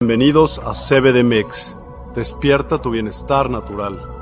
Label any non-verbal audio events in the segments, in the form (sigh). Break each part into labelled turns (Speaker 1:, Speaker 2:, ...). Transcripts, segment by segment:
Speaker 1: Bienvenidos a CBDMEX. Despierta tu bienestar natural.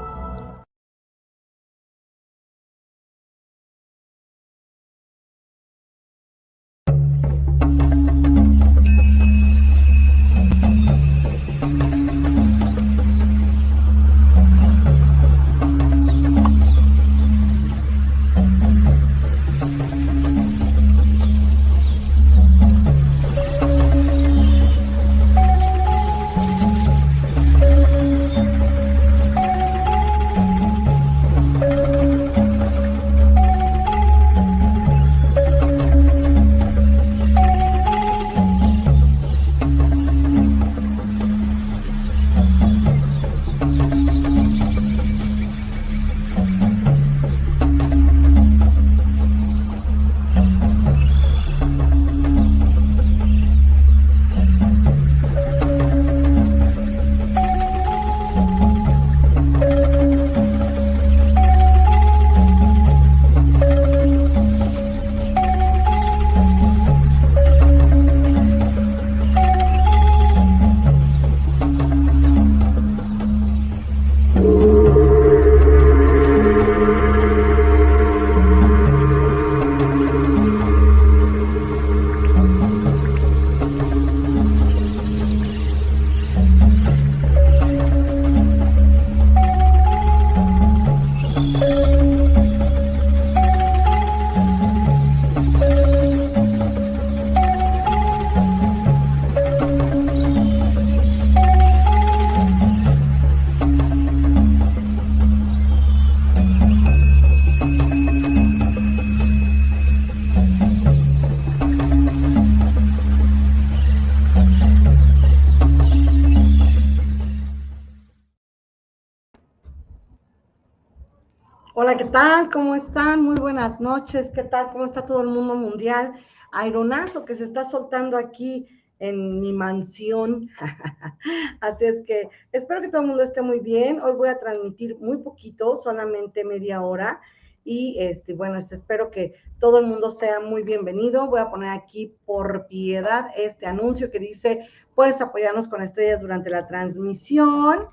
Speaker 2: Tal? ¿Cómo están? Muy buenas noches. ¿Qué tal? ¿Cómo está todo el mundo mundial? Aeronazo que se está soltando aquí en mi mansión. (laughs) Así es que espero que todo el mundo esté muy bien. Hoy voy a transmitir muy poquito, solamente media hora. Y este, bueno, espero que todo el mundo sea muy bienvenido. Voy a poner aquí por piedad este anuncio que dice, puedes apoyarnos con estrellas durante la transmisión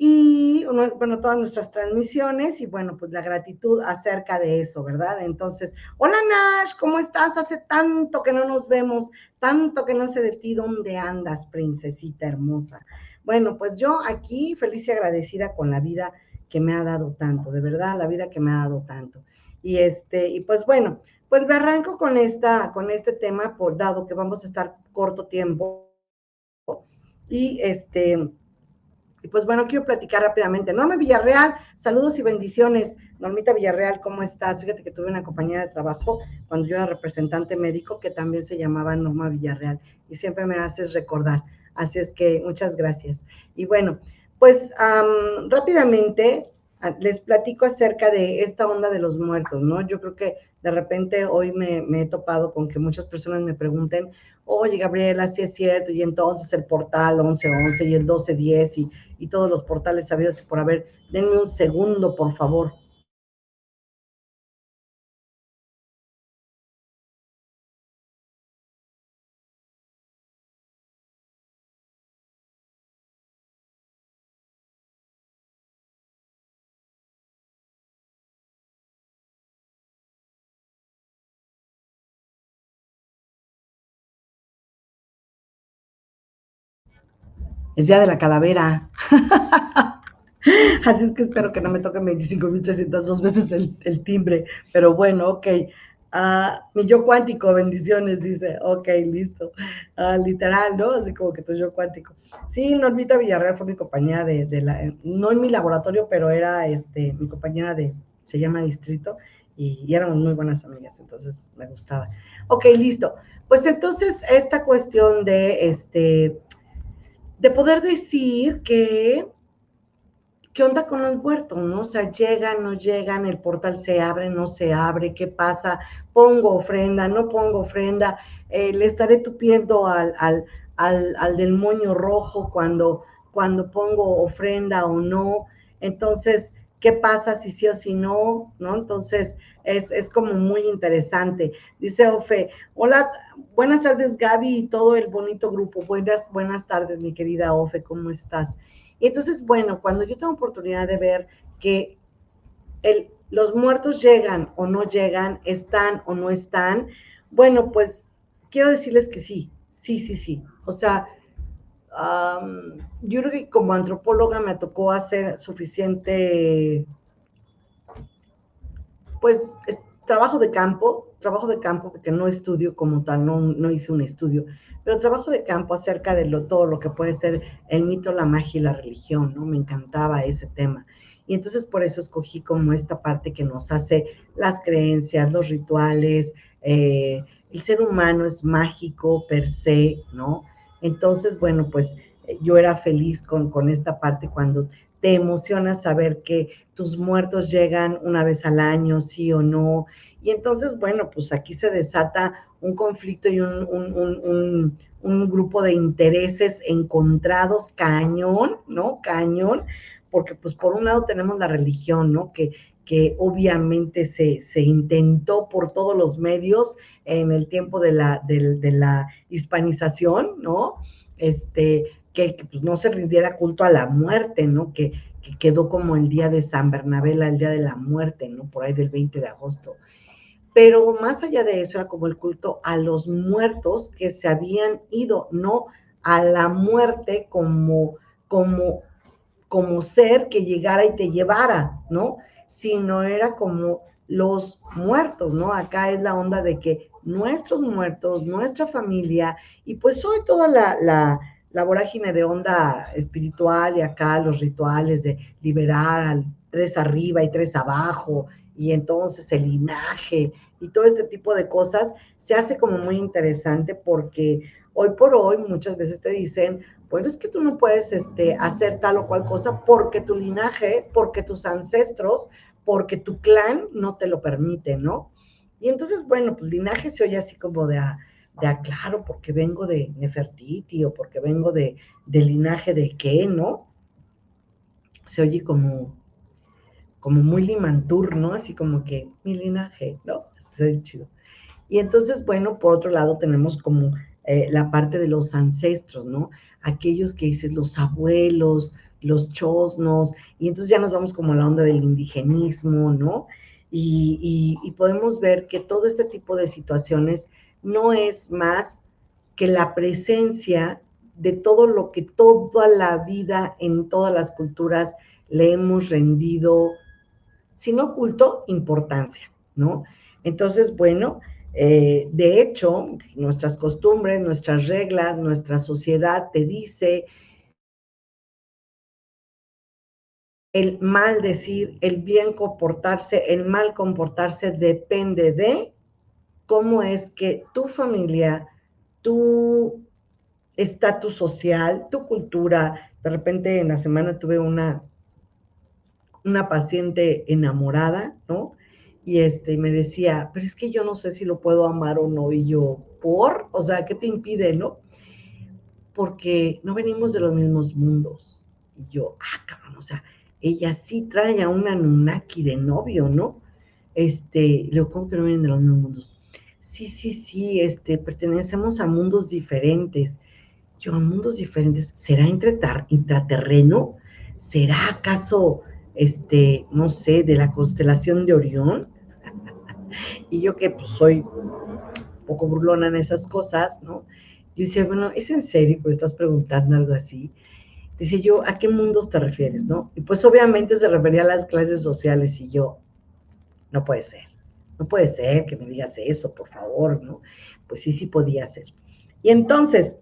Speaker 2: y bueno, todas nuestras transmisiones y bueno, pues la gratitud acerca de eso, ¿verdad? Entonces, hola Nash, ¿cómo estás? Hace tanto que no nos vemos, tanto que no sé de ti, ¿dónde andas, princesita hermosa? Bueno, pues yo aquí feliz y agradecida con la vida que me ha dado tanto, de verdad, la vida que me ha dado tanto. Y este, y pues bueno, pues me arranco con esta, con este tema, por dado que vamos a estar corto tiempo. Y este, pues bueno, quiero platicar rápidamente. Norma Villarreal, saludos y bendiciones. Normita Villarreal, ¿cómo estás? Fíjate que tuve una compañía de trabajo cuando yo era representante médico que también se llamaba Norma Villarreal y siempre me haces recordar. Así es que muchas gracias. Y bueno, pues rápidamente les platico acerca de esta onda de los muertos, ¿no? Yo creo que de repente hoy me, he topado con que muchas personas me pregunten, oye Gabriela, si es cierto, y entonces el portal 1111 y el 1210 y, y todos los portales sabidos y por haber, denme un segundo, por favor. Es Día de la Calavera. (laughs) Así es que espero que no me toquen 25.302 veces el, timbre, pero bueno, ok. Ah, mi yo cuántico, bendiciones, dice. Ok, listo. Ah, literal, ¿no? Así como que tu yo cuántico. Sí, Normita Villarreal fue mi compañera de, de, la, no en mi laboratorio, pero era este, mi compañera de, se llama Distrito, y, y éramos muy buenas amigas, entonces me gustaba. Ok, listo. Pues entonces, esta cuestión de, este, de poder decir que, ¿qué onda con los muertos? ¿no? O sea, llegan, no llegan, el portal se abre, no se abre, ¿qué pasa? Pongo ofrenda, no pongo ofrenda, eh, le estaré tupiendo al, al, al, al, del moño rojo cuando, cuando pongo ofrenda o no. Entonces, qué pasa si sí o si no, ¿no? Entonces, es, es, como muy interesante. Dice Ofe, hola, buenas tardes Gaby y todo el bonito grupo. Buenas, buenas tardes, mi querida Ofe, ¿cómo estás? Y entonces, bueno, cuando yo tengo oportunidad de ver que el, los muertos llegan o no llegan, están o no están, bueno, pues quiero decirles que sí, sí, sí, sí. O sea, yo creo que como antropóloga me tocó hacer suficiente, pues, trabajo de campo, trabajo de campo, porque no estudio como tal, no, no hice un estudio, pero trabajo de campo acerca de lo, todo lo que puede ser el mito, la magia y la religión, ¿no? Me encantaba ese tema. Y entonces por eso escogí como esta parte que nos hace las creencias, los rituales, eh, el ser humano es mágico per se, ¿no? Entonces, bueno, pues eh, yo era feliz con, con esta parte cuando te emociona saber que tus muertos llegan una vez al año, sí o no. Y entonces, bueno, pues aquí se desata un conflicto y un, un, un, grupo de intereses encontrados, cañón, ¿no? Cañón, porque pues por un lado tenemos la religión, ¿no? Que, que obviamente se, se, intentó por todos los medios en el tiempo de la, de, la hispanización, ¿no? Este, que, pues, no se rindiera culto a la muerte, ¿no? Que, que, quedó como el día de San Bernabé, el día de la muerte, ¿no? Por ahí del 20 de agosto. Pero más allá de eso era como el culto a los muertos que se habían ido, no a la muerte como, como, como ser que llegara y te llevara, ¿no? Sino era como los muertos, ¿no? Acá es la onda de que nuestros muertos, nuestra familia, y pues hoy toda la, la, vorágine de onda espiritual y acá los rituales de liberar al tres arriba y tres abajo, y entonces el linaje y todo este tipo de cosas se hace como muy interesante porque hoy por hoy muchas veces te dicen, bueno, es que tú no puedes este, hacer tal o cual cosa porque tu linaje, porque tus ancestros, porque tu clan no te lo permite, ¿no? Y entonces, bueno, pues linaje se oye así como de, a, de a, claro, porque vengo de Nefertiti o porque vengo de, de linaje de qué, ¿no? Se oye como, como muy limantur, ¿no? Así como que mi linaje, ¿no? Es chido. Y entonces, bueno, por otro lado tenemos como eh, la parte de los ancestros, ¿no? Aquellos que dices los abuelos, los chosnos, y entonces ya nos vamos como a la onda del indigenismo, ¿no? Y, y, podemos ver que todo este tipo de situaciones no es más que la presencia de todo lo que toda la vida en todas las culturas le hemos rendido, si no culto, importancia, ¿no? Entonces, bueno, eh, de hecho, nuestras costumbres, nuestras reglas, nuestra sociedad te dice el mal decir, el bien comportarse, el mal comportarse depende de cómo es que tu familia, tu estatus social, tu cultura, de repente en la semana tuve una, una paciente enamorada, ¿no? Y este, me decía, pero es que yo no sé si lo puedo amar o no, y yo, ¿por? O sea, ¿qué te impide, no? Porque no venimos de los mismos mundos. Y yo, ah, cabrón, o sea, ella sí trae a una Nunaki de novio, ¿no? Este, le ¿cómo que no vienen de los mismos mundos? Sí, sí, sí, este, pertenecemos a mundos diferentes. Yo, a mundos diferentes, ¿será intraterreno? ¿Será acaso, este, no sé, de la constelación de Orión? Y yo que pues soy un poco burlona en esas cosas, ¿no? Yo decía, bueno, ¿es en serio que estás preguntando algo así? Dice yo, ¿a qué mundos te refieres, no? Y pues obviamente se refería a las clases sociales y yo, no puede ser, no puede ser que me digas eso, por favor, ¿no? Pues sí, sí podía ser. Y entonces,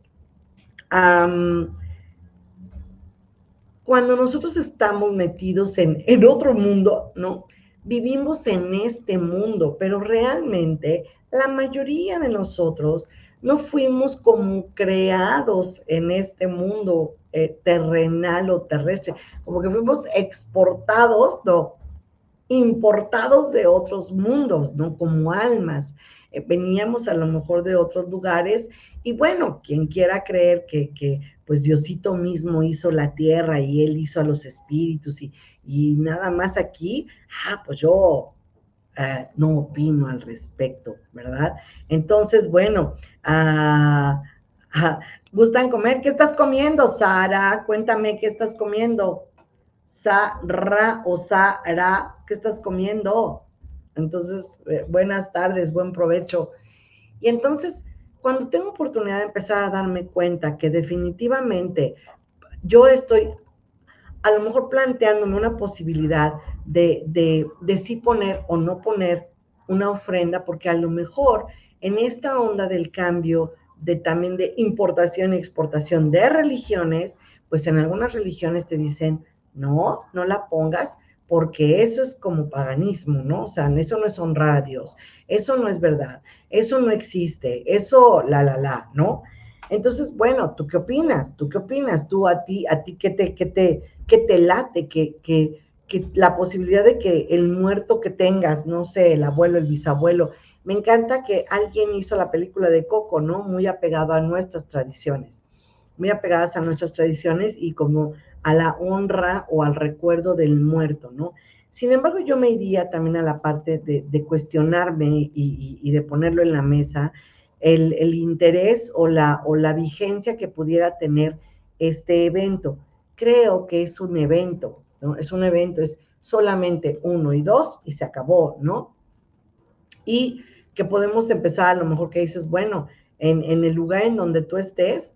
Speaker 2: cuando nosotros estamos metidos en, en otro mundo, ¿no? Vivimos en este mundo, pero realmente la mayoría de nosotros no fuimos como creados en este mundo eh, terrenal o terrestre, como que fuimos exportados, no, importados de otros mundos, ¿no? Como almas. Eh, veníamos a lo mejor de otros lugares y bueno, quien quiera creer que, que, pues Diosito mismo hizo la tierra y él hizo a los espíritus y, y nada más aquí, ah, pues yo eh, no opino al respecto, ¿verdad? Entonces, bueno, ah, ah, ¿gustan comer? ¿Qué estás comiendo, Sara? Cuéntame, ¿qué estás comiendo? Sara o Sara, ¿qué estás comiendo? Entonces, eh, buenas tardes, buen provecho. Y entonces, cuando tengo oportunidad de empezar a darme cuenta que definitivamente yo estoy a lo mejor planteándome una posibilidad de, de, de sí poner o no poner una ofrenda, porque a lo mejor en esta onda del cambio de también de importación y exportación de religiones, pues en algunas religiones te dicen, no, no la pongas, porque eso es como paganismo, ¿no? O sea, eso no es honrar a Dios, eso no es verdad, eso no existe, eso la, la, la, ¿no? Entonces, bueno, ¿tú qué opinas? ¿Tú qué opinas? ¿Tú a ti, a ti qué te, qué te, qué te late? Que, que, que la posibilidad de que el muerto que tengas, no sé, el abuelo, el bisabuelo, me encanta que alguien hizo la película de Coco, ¿no? Muy apegado a nuestras tradiciones, muy apegadas a nuestras tradiciones y como a la honra o al recuerdo del muerto, ¿no? Sin embargo, yo me iría también a la parte de, cuestionarme y, de ponerlo en la mesa, el, interés o la, o la vigencia que pudiera tener este evento. Creo que es un evento. Es un evento, es solamente uno y dos y se acabó, ¿no? Y que podemos empezar, a lo mejor que dices, bueno, en, en el lugar en donde tú estés,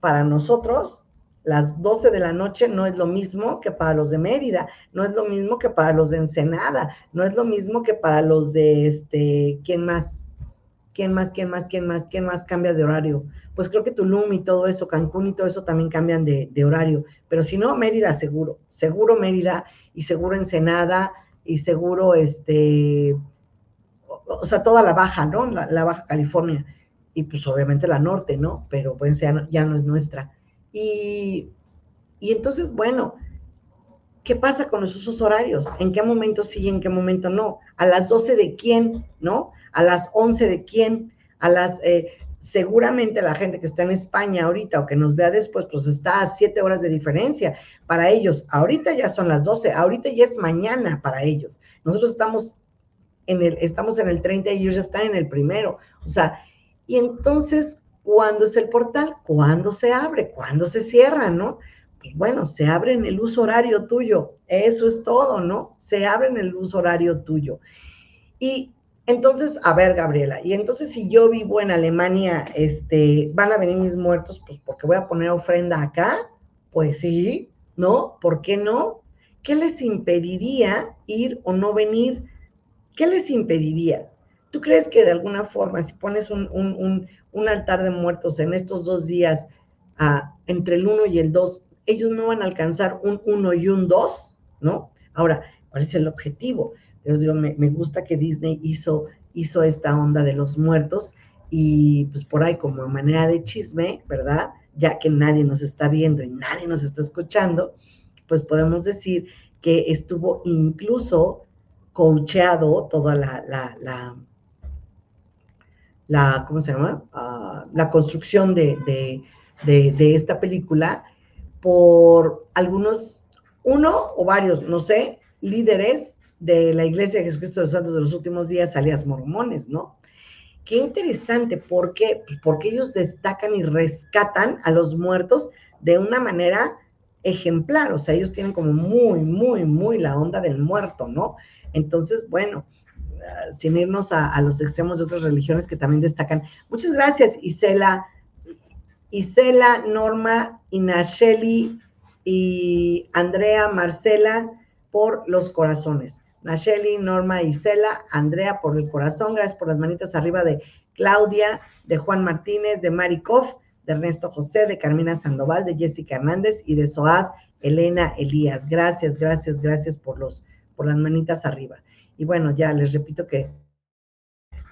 Speaker 2: para nosotros las 12 de la noche no es lo mismo que para los de Mérida, no es lo mismo que para los de Ensenada, no es lo mismo que para los de este, ¿quién más? ¿Quién más? ¿Quién más? ¿Quién más? ¿Quién más cambia de horario? Pues creo que Tulum y todo eso, Cancún y todo eso también cambian de, horario, pero si no, Mérida seguro, seguro Mérida y seguro Ensenada y seguro este, o, sea, toda la baja, ¿no? La, baja California y pues obviamente la norte, ¿no? Pero pues ya no es nuestra. Y, entonces, bueno, ¿qué pasa con los usos horarios? ¿En qué momento sí y en qué momento no? ¿A las 12 de quién? ¿No? ¿A las 11 de quién? A las... Eh, seguramente la gente que está en España ahorita o que nos vea después, pues está a 7 horas de diferencia. Para ellos, ahorita ya son las 12, ahorita ya es mañana para ellos. Nosotros estamos en el, estamos en el 30 y ellos ya están en el primero. O sea, y entonces, ¿Cuándo es el portal? ¿Cuándo se abre? ¿Cuándo se cierra? ¿No? Bueno, se abre en el uso horario tuyo. Eso es todo, ¿no? Se abre en el uso horario tuyo. Y entonces, a ver, Gabriela, y entonces si yo vivo en Alemania, este, ¿van a venir mis muertos? Pues porque voy a poner ofrenda acá. Pues sí, ¿no? ¿Por qué no? ¿Qué les impediría ir o no venir? ¿Qué les impediría? ¿Tú crees que de alguna forma, si pones un, un altar de muertos en estos dos días, ah, entre el 1 y el 2, ellos no van a alcanzar un 1 y un 2, ¿no? Ahora, ¿cuál es el objetivo? Digo, me, gusta que Disney hizo, hizo esta onda de los muertos y pues por ahí como manera de chisme, ¿verdad? Ya que nadie nos está viendo y nadie nos está escuchando, pues podemos decir que estuvo incluso coacheado toda la, la la, ¿cómo se llama? Ah, la construcción de, esta película por algunos, uno o varios, no sé, líderes de la Iglesia de Jesucristo de los Santos de los últimos días, alias mormones, ¿no? Qué interesante, ¿por qué? Pues porque ellos destacan y rescatan a los muertos de una manera ejemplar, o sea, ellos tienen como muy, muy, muy la onda del muerto, ¿no? Entonces, bueno, sin irnos a, los extremos de otras religiones que también destacan. Muchas gracias, Isela, Isela, Norma, Inasheli y Andrea, Marcela, por los corazones. Nacheli, Norma, Isela, Andrea por el corazón, gracias por las manitas arriba de Claudia, de Juan Martínez, de Marikov, de Ernesto José, de Carmina Sandoval, de Jessica Hernández y de Soad Elena Elías. Gracias, gracias, gracias por los por las manitas arriba. Y bueno, ya les repito que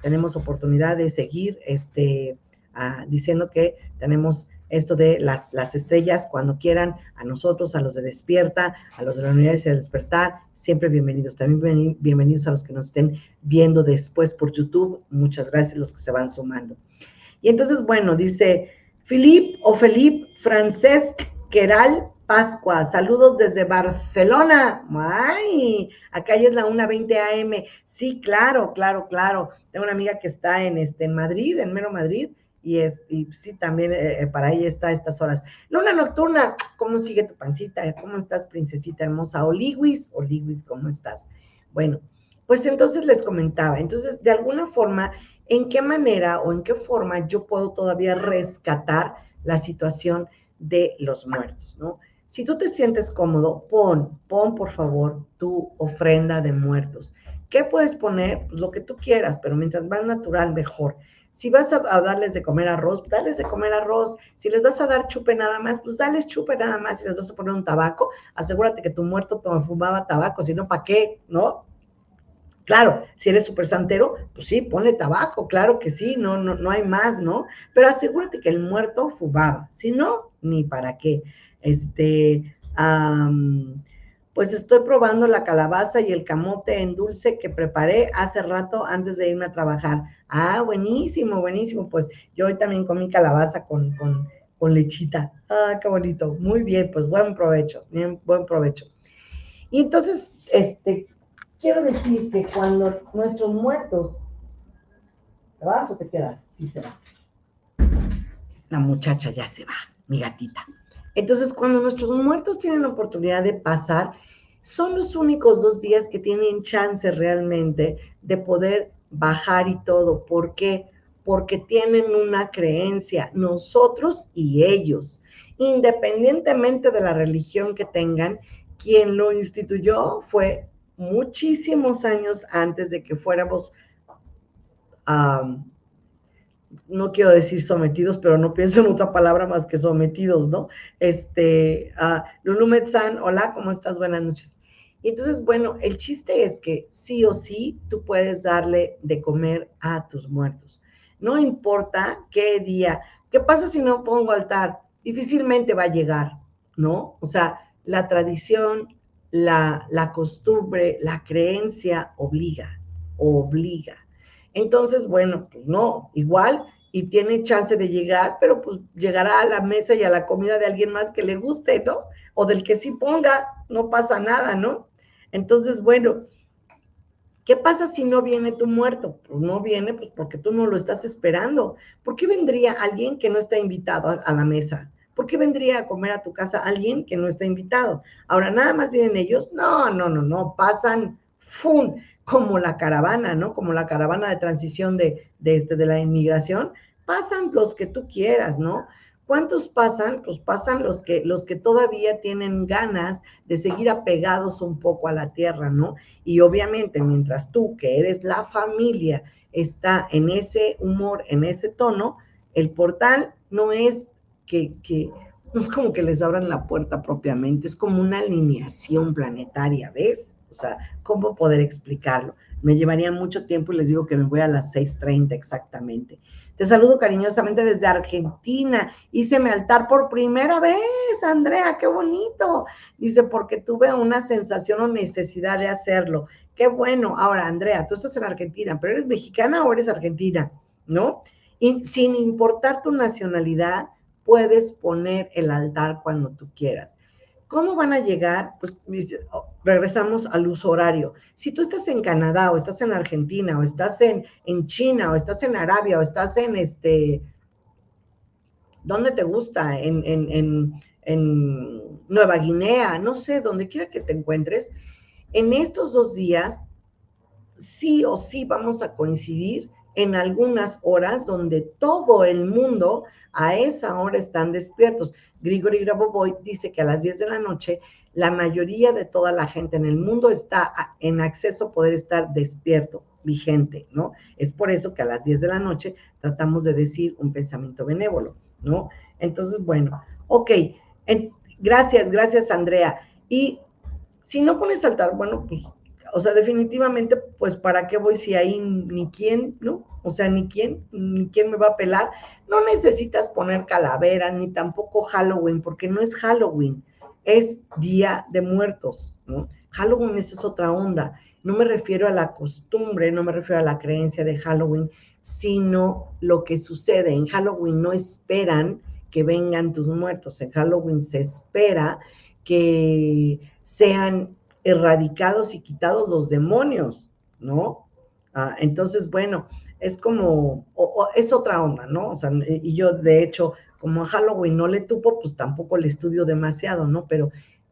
Speaker 2: tenemos oportunidad de seguir este, ah, diciendo que tenemos esto de las, las estrellas cuando quieran, a nosotros, a los de Despierta, a los de la Unidad de Despertar, siempre bienvenidos. También bienvenidos a los que nos estén viendo después por YouTube. Muchas gracias los que se van sumando. Y entonces, bueno, dice Filip o Felip Francesc Queral Pascua, saludos desde Barcelona. Ay, acá ya es la 1.20 AM. Sí, claro, claro, claro. Tengo una amiga que está en, este, en Madrid, en Mero Madrid, y, es, y sí, también eh, eh, para ella está estas horas. Luna nocturna, ¿cómo sigue tu pancita? ¿Cómo estás, princesita hermosa? Oliwis, Oliwis, ¿cómo estás? Bueno, pues entonces les comentaba, entonces, de alguna forma, ¿en qué manera o en qué forma yo puedo todavía rescatar la situación de los muertos, ¿no? Si tú te sientes cómodo, pon, pon por favor tu ofrenda de muertos. ¿Qué puedes poner? Pues lo que tú quieras, pero mientras más natural, mejor. Si vas a, darles de comer arroz, dales de comer arroz. Si les vas a dar chupe nada más, pues dales chupe nada más. Si les vas a poner un tabaco, asegúrate que tu muerto fumaba tabaco, si no, ¿para qué? ¿No? Claro, si eres súper santero, pues sí, ponle tabaco, claro que sí, no, no, no hay más, ¿no? Pero asegúrate que el muerto fumaba, si no, ni para qué. Este, pues estoy probando la calabaza y el camote en dulce que preparé hace rato antes de irme a trabajar. Ah, buenísimo, buenísimo. Pues yo hoy también comí calabaza con, con, lechita. Ah, qué bonito. Muy bien, pues buen provecho, bien, buen provecho. Y entonces, este, quiero decir que cuando nuestros muertos, ¿te vas o te quedas? Sí se va. La muchacha ya se va, mi gatita. Entonces, cuando nuestros muertos tienen oportunidad de pasar, son los únicos dos días que tienen chance realmente de poder bajar y todo. ¿Por qué? Porque tienen una creencia, nosotros y ellos, independientemente de la religión que tengan, quien lo instituyó fue muchísimos años antes de que fuéramos no quiero decir sometidos, pero no pienso en otra palabra más que sometidos, ¿no? Este, uh, Lulu Metzán, hola, ¿cómo estás? Buenas noches. Y entonces, bueno, el chiste es que sí o sí tú puedes darle de comer a tus muertos. No importa qué día. ¿Qué pasa si no pongo altar? Difícilmente va a llegar, ¿no? O sea, la tradición, la, la costumbre, la creencia obliga, obliga. Entonces, bueno, pues no, igual y tiene chance de llegar, pero pues llegará a la mesa y a la comida de alguien más que le guste, ¿no? O del que sí ponga, no pasa nada, ¿no? Entonces, bueno, ¿qué pasa si no viene tu muerto? Pues no viene, pues porque tú no lo estás esperando. ¿Por qué vendría alguien que no está invitado a, la mesa? ¿Por qué vendría a comer a tu casa alguien que no está invitado? Ahora, nada más vienen ellos. No, no, no, no, pasan, ¡fum! Como la caravana, ¿no? Como la caravana de transición de, de, este, de la inmigración, pasan los que tú quieras, ¿no? ¿Cuántos pasan? Pues pasan los que, los que todavía tienen ganas de seguir apegados un poco a la tierra, ¿no? Y obviamente, mientras tú, que eres la familia, está en ese humor, en ese tono, el portal no es que, que no es como que les abran la puerta propiamente, es como una alineación planetaria, ¿ves? O sea, ¿cómo poder explicarlo? Me llevaría mucho tiempo y les digo que me voy a las 6.30 exactamente. Te saludo cariñosamente desde Argentina. Hice mi altar por primera vez, Andrea, qué bonito. Dice, porque tuve una sensación o necesidad de hacerlo. Qué bueno. Ahora, Andrea, tú estás en Argentina, pero eres mexicana o eres argentina, ¿no? Y sin importar tu nacionalidad, puedes poner el altar cuando tú quieras. ¿Cómo van a llegar? Pues oh, regresamos al uso horario. Si tú estás en Canadá o estás en Argentina o estás en, en China o estás en Arabia o estás en este, ¿dónde te gusta? En, en, en Nueva Guinea, no sé, donde quiera que te encuentres, en estos dos días sí o sí vamos a coincidir en algunas horas donde todo el mundo a esa hora están despiertos. Grigori Grabovoi dice que a las 10 de la noche la mayoría de toda la gente en el mundo está en acceso a poder estar despierto, vigente, ¿no? Es por eso que a las 10 de la noche tratamos de decir un pensamiento benévolo, ¿no? Entonces, bueno, ok, gracias, gracias Andrea. Y si no pones altar, bueno, pues o sea, definitivamente, pues, ¿para qué voy si ahí ni quién, ¿no? O sea, ni quién, ni quién me va a pelar. No necesitas poner calavera, ni tampoco Halloween, porque no es Halloween, es Día de Muertos, ¿no? Halloween esa es otra onda. No me refiero a la costumbre, no me refiero a la creencia de Halloween, sino lo que sucede. En Halloween no esperan que vengan tus muertos, en Halloween se espera que sean erradicados y quitados los demonios, ¿no? Ah, entonces, bueno, es como, es otra onda, ¿no? O sea, y yo de hecho, como a Halloween no le tupo, pues tampoco le estudio demasiado, ¿no? Pero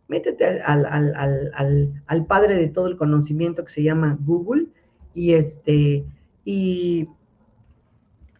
Speaker 2: métete al, al, padre de todo el conocimiento que se llama Google y este, y,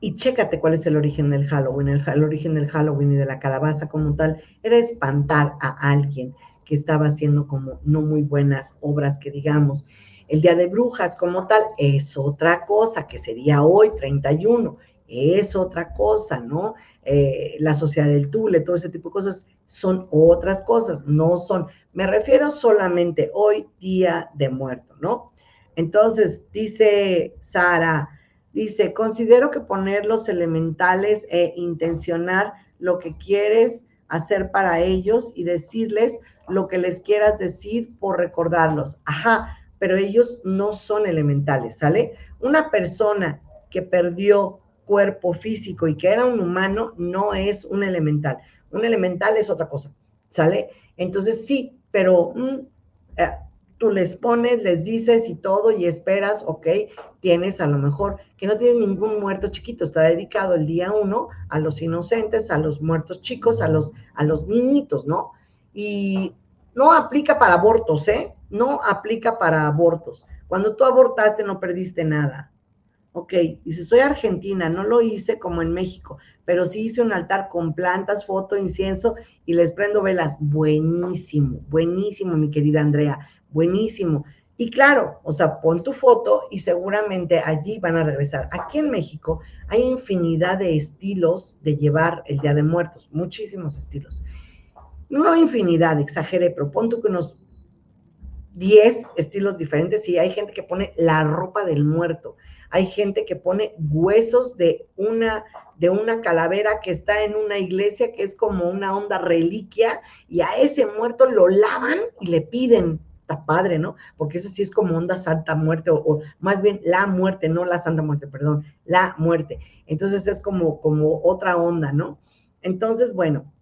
Speaker 2: y chécate cuál es el origen del Halloween. El, el origen del Halloween y de la calabaza como tal era espantar a alguien que estaba haciendo como no muy buenas obras que digamos. El Día de Brujas como tal es otra cosa, que sería hoy 31, es otra cosa, ¿no? Eh, la sociedad del Tule, todo ese tipo de cosas son otras cosas, no son, me refiero solamente hoy, Día de Muerto, ¿no? Entonces, dice Sara, dice, considero que poner los elementales e intencionar lo que quieres hacer para ellos y decirles lo que les quieras decir por recordarlos. Ajá, pero ellos no son elementales, ¿sale? Una persona que perdió cuerpo físico y que era un humano no es un elemental. Un elemental es otra cosa, ¿sale? Entonces sí, pero mm, eh, tú les pones, les dices y todo y esperas, ok, tienes a lo mejor que no tiene ningún muerto chiquito, está dedicado el día uno a los inocentes, a los muertos chicos, a los, a los niñitos, ¿no? Y no aplica para abortos, ¿eh? No aplica para abortos. Cuando tú abortaste no perdiste nada. Ok, dice, soy argentina, no lo hice como en México, pero sí hice un altar con plantas, foto, incienso y les prendo velas. Buenísimo, buenísimo, mi querida Andrea, buenísimo. Y claro, o sea, pon tu foto y seguramente allí van a regresar. Aquí en México hay infinidad de estilos de llevar el Día de Muertos, muchísimos estilos no infinidad, exageré, pero pon tú que unos 10 estilos diferentes y hay gente que pone la ropa del muerto, hay gente que pone huesos de una de una calavera que está en una iglesia que es como una onda reliquia y a ese muerto lo lavan y le piden, está padre, ¿no? Porque eso sí es como onda santa muerte o, o, más bien la muerte, no la santa muerte, perdón, la muerte. Entonces es como como otra onda, ¿no? Entonces, bueno,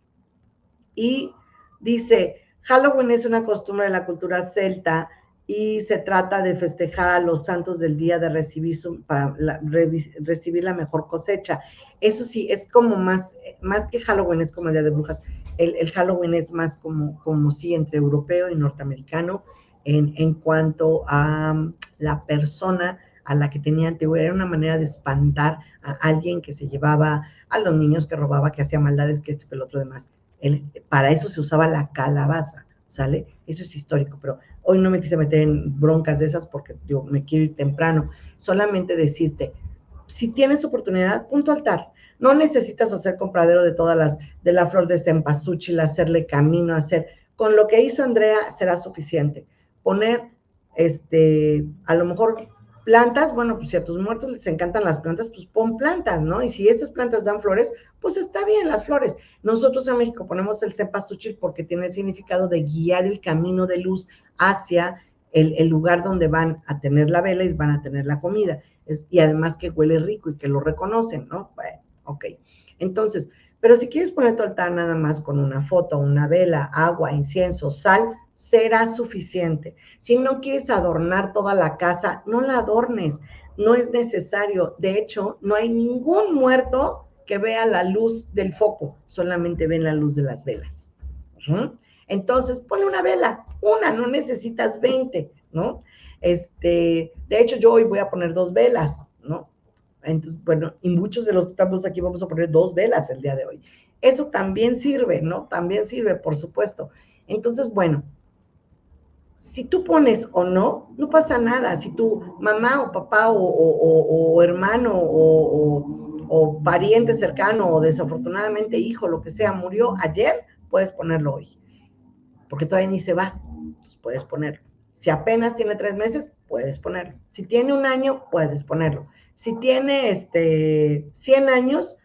Speaker 2: y dice, Halloween es una costumbre de la cultura celta y se trata de festejar a los santos del día de recibir para recibir la mejor cosecha. Eso sí, es como más, más que Halloween, es como el Día de Brujas. El, Halloween es más como, como sí entre europeo y norteamericano en, en cuanto a um, la persona a la que tenía antigüedad. Era una manera de espantar a alguien que se llevaba a los niños, que robaba, que hacía maldades, que esto, que el otro demás para eso se usaba la calabaza, ¿sale? Eso es histórico, pero hoy no me quise meter en broncas de esas porque yo me quiero ir temprano. Solamente decirte, si tienes oportunidad, punto altar. No necesitas hacer compradero de todas las, de la flor de cempasúchil, hacerle camino, hacer. Con lo que hizo Andrea será suficiente. Poner, este, a lo mejor plantas, bueno, pues si a tus muertos les encantan las plantas, pues pon plantas, ¿no? Y si esas plantas dan flores, pues está bien las flores. Nosotros en México ponemos el cempasúchil porque tiene el significado de guiar el camino de luz hacia el, lugar donde van a tener la vela y van a tener la comida. y además que huele rico y que lo reconocen, ¿no? Bueno, ok. Entonces, pero si quieres poner tu altar nada más con una foto, una vela, agua, incienso, sal, será suficiente. Si no quieres adornar toda la casa, no la adornes, no es necesario. De hecho, no hay ningún muerto que vea la luz del foco, solamente ven la luz de las velas. Entonces, ponle una vela, una, no necesitas 20, ¿no? Este, de hecho, yo hoy voy a poner dos velas, ¿no? Entonces, bueno, y muchos de los que estamos aquí vamos a poner dos velas el día de hoy. Eso también sirve, ¿no? También sirve, por supuesto. Entonces, bueno, si tú pones o no, no pasa nada. Si tu mamá o papá o, hermano o, pariente cercano o desafortunadamente hijo, lo que sea, murió ayer, puedes ponerlo hoy. Porque todavía ni se va. Puedes ponerlo. Si apenas tiene tres meses, puedes ponerlo. Si tiene un año, puedes ponerlo. Si tiene este 100 años,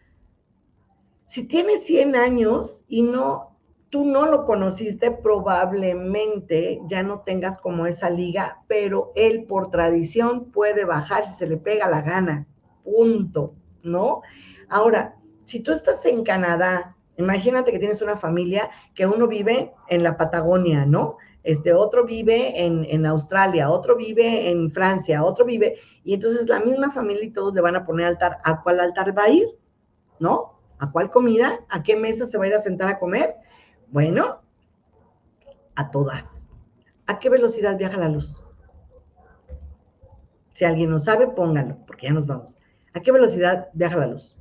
Speaker 2: si tiene 100 años y no tú no lo conociste, probablemente ya no tengas como esa liga, pero él por tradición puede bajar si se le pega la gana. Punto, ¿no? Ahora, si tú estás en Canadá, imagínate que tienes una familia que uno vive en la Patagonia, ¿no? Este otro vive en, en Australia, otro vive en Francia, otro vive, y entonces la misma familia y todos le van a poner altar. ¿A cuál altar va a ir? ¿No? ¿A cuál comida? ¿A qué mesa se va a ir a sentar a comer? Bueno, a todas. ¿A qué velocidad viaja la luz? Si alguien no sabe, póngalo, porque ya nos vamos. ¿A qué velocidad viaja la luz?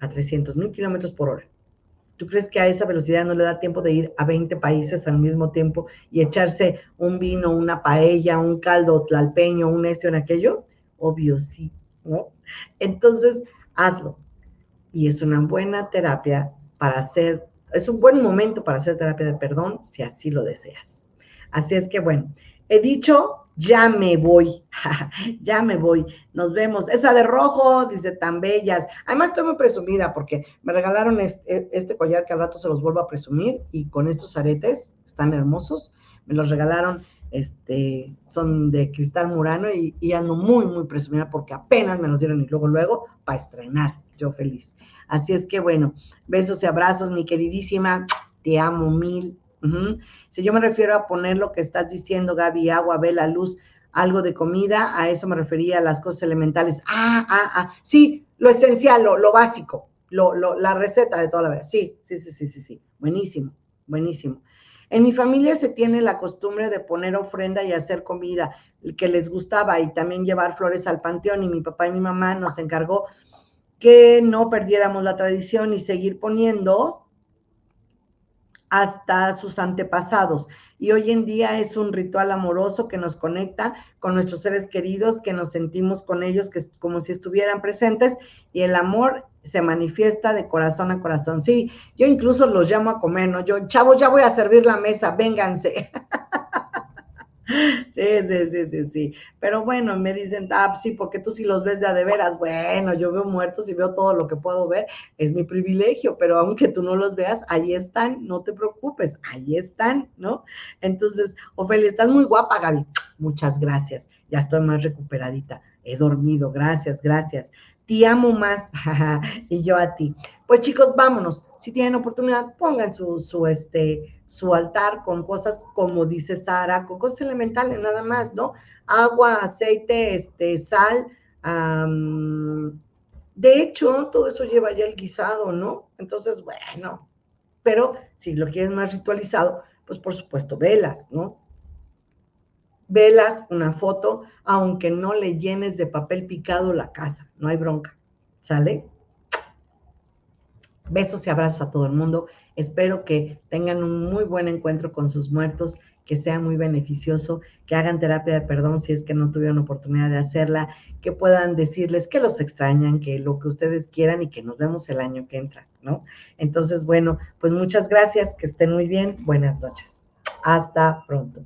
Speaker 2: A 300 mil kilómetros por hora. ¿Tú crees que a esa velocidad no le da tiempo de ir a 20 países al mismo tiempo y echarse un vino, una paella, un caldo tlalpeño, un esto en aquello? Obvio sí, ¿no? Entonces, hazlo. Y es una buena terapia para hacer es un buen momento para hacer terapia de perdón si así lo deseas. Así es que bueno, he dicho, ya me voy, (laughs) ya me voy, nos vemos. Esa de rojo, dice, tan bellas. Además estoy muy presumida porque me regalaron este, este, collar que al rato se los vuelvo a presumir y con estos aretes, están hermosos, me los regalaron, este, son de cristal murano y, y ando muy, muy presumida porque apenas me los dieron y luego, luego, para estrenar, yo feliz. Así es que bueno, besos y abrazos, mi queridísima, te amo mil. Si yo me refiero a poner lo que estás diciendo, Gaby, agua, vela, luz, algo de comida, a eso me refería a las cosas elementales. Ah, ah, ah, sí, lo esencial, lo, básico, lo, la receta de toda la vida. Sí, sí, sí, sí, sí, sí. Buenísimo, buenísimo. En mi familia se tiene la costumbre de poner ofrenda y hacer comida que les gustaba y también llevar flores al panteón y mi papá y mi mamá nos encargó que no perdiéramos la tradición y seguir poniendo hasta sus antepasados. Y hoy en día es un ritual amoroso que nos conecta con nuestros seres queridos, que nos sentimos con ellos que como si estuvieran presentes y el amor se manifiesta de corazón a corazón. Sí, yo incluso los llamo a comer, ¿no? Yo, chavos, ya voy a servir la mesa, vénganse. (laughs) (laughs) Sí, sí, sí, sí, sí. Pero bueno, me dicen, ah, sí, porque tú sí los ves de a de veras. Bueno, yo veo muertos y veo todo lo que puedo ver. Es mi privilegio, pero aunque tú no los veas, ahí están, no te preocupes, ahí están, ¿no? Entonces, Ofelia, estás muy guapa, Gaby. Muchas gracias. Ya estoy más recuperadita. He dormido, gracias, gracias. Te amo más (laughs) y yo a ti. Pues chicos, vámonos. Si tienen oportunidad, pongan su, su, este, su altar con cosas como dice Sara, con cosas elementales nada más, ¿no? Agua, aceite, este, sal. de hecho, todo eso lleva ya el guisado, ¿no? Entonces, bueno, pero si lo quieres más ritualizado, pues por supuesto, velas, ¿no? Velas, una foto, aunque no le llenes de papel picado la casa, no hay bronca, ¿sale? Besos y abrazos a todo el mundo. Espero que tengan un muy buen encuentro con sus muertos, que sea muy beneficioso, que hagan terapia de perdón si es que no tuvieron oportunidad de hacerla, que puedan decirles que los extrañan, que lo que ustedes quieran y que nos vemos el año que entra, ¿no? Entonces, bueno, pues muchas gracias, que estén muy bien, buenas noches. Hasta pronto.